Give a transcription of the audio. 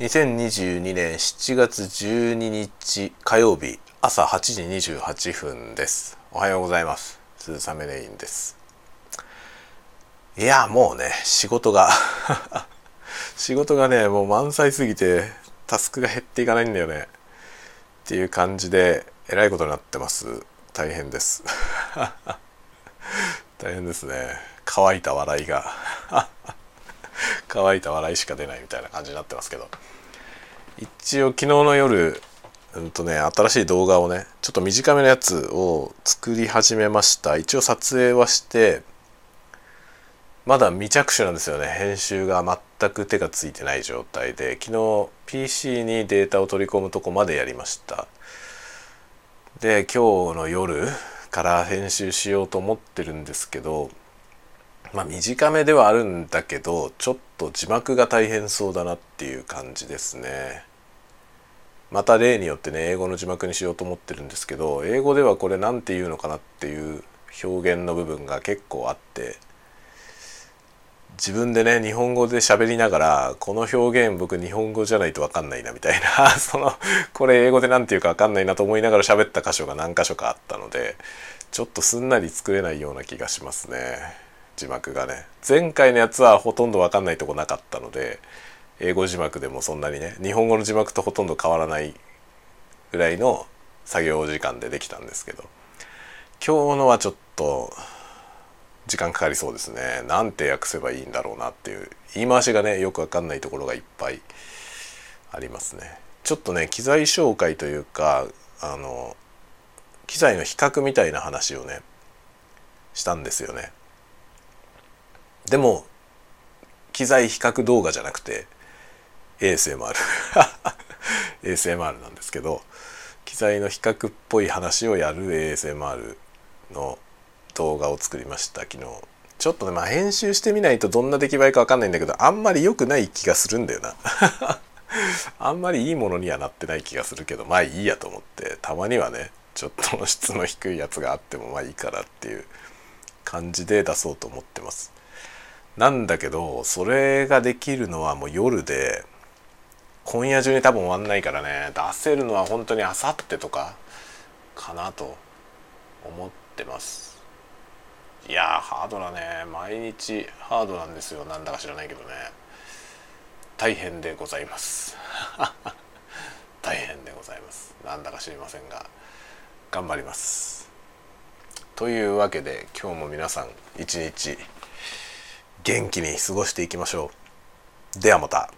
2022年7月12日火曜日朝8時28分です。おはようございます。鈴雨レインです。いやもうね仕事が 仕事がねもう満載すぎてタスクが減っていかないんだよね。っていう感じでえらいことになってます。大変です。大変ですね。乾いた笑いが。乾いた笑いしか出ないみたいな感じになってますけど。一応昨日の夜うんとね新しい動画をねちょっと短めのやつを作り始めました。一応撮影はしてまだ未着手なんですよね。編集が全く手がついてない状態で。昨日 PC にデータを取り込むとこまでやりました。で今日の夜から編集しようと思ってるんですけどまあ短めではあるんだけどちょっと字幕が大変そうだなっていう感じですねまた例によってね英語の字幕にしようと思ってるんですけど英語ではこれ何て言うのかなっていう表現の部分が結構あって自分でね日本語で喋りながらこの表現僕日本語じゃないと分かんないなみたいな そのこれ英語で何て言うか分かんないなと思いながら喋った箇所が何箇所かあったのでちょっとすんなり作れないような気がしますね。字幕がね前回のやつはほとんど分かんないとこなかったので英語字幕でもそんなにね日本語の字幕とほとんど変わらないぐらいの作業時間でできたんですけど今日のはちょっと時間かかりそうですね。なんて訳せばいいんだろうなっていう言い回しがねよく分かんないところがいっぱいありますね。ちょっとね機材紹介というかあの機材の比較みたいな話をねしたんですよね。でも機材比較動画じゃなくて ASMR ASMR なんですけど機材の比較っぽい話をやる ASMR の動画を作りました。昨日。ちょっとねまあ編集してみないとどんな出来栄えか分かんないんだけどあんまり良くない気がするんだよな。あんまりいいものにはなってない気がするけどまあいいやと思って。たまにはねちょっと質の低いやつがあってもまあいいからっていう感じで出そうと思ってます。なんだけどそれができるのはもう夜で今夜中に多分終わんないからね。出せるのは本当にあさってとかかなと思ってます。いやハードだね。毎日ハードなんですよ。なんだか知らないけどね。大変でございます。大変でございます。なんだか知りませんが頑張ります。というわけで今日も皆さん一日元気に過ごしていきましょう。ではまた。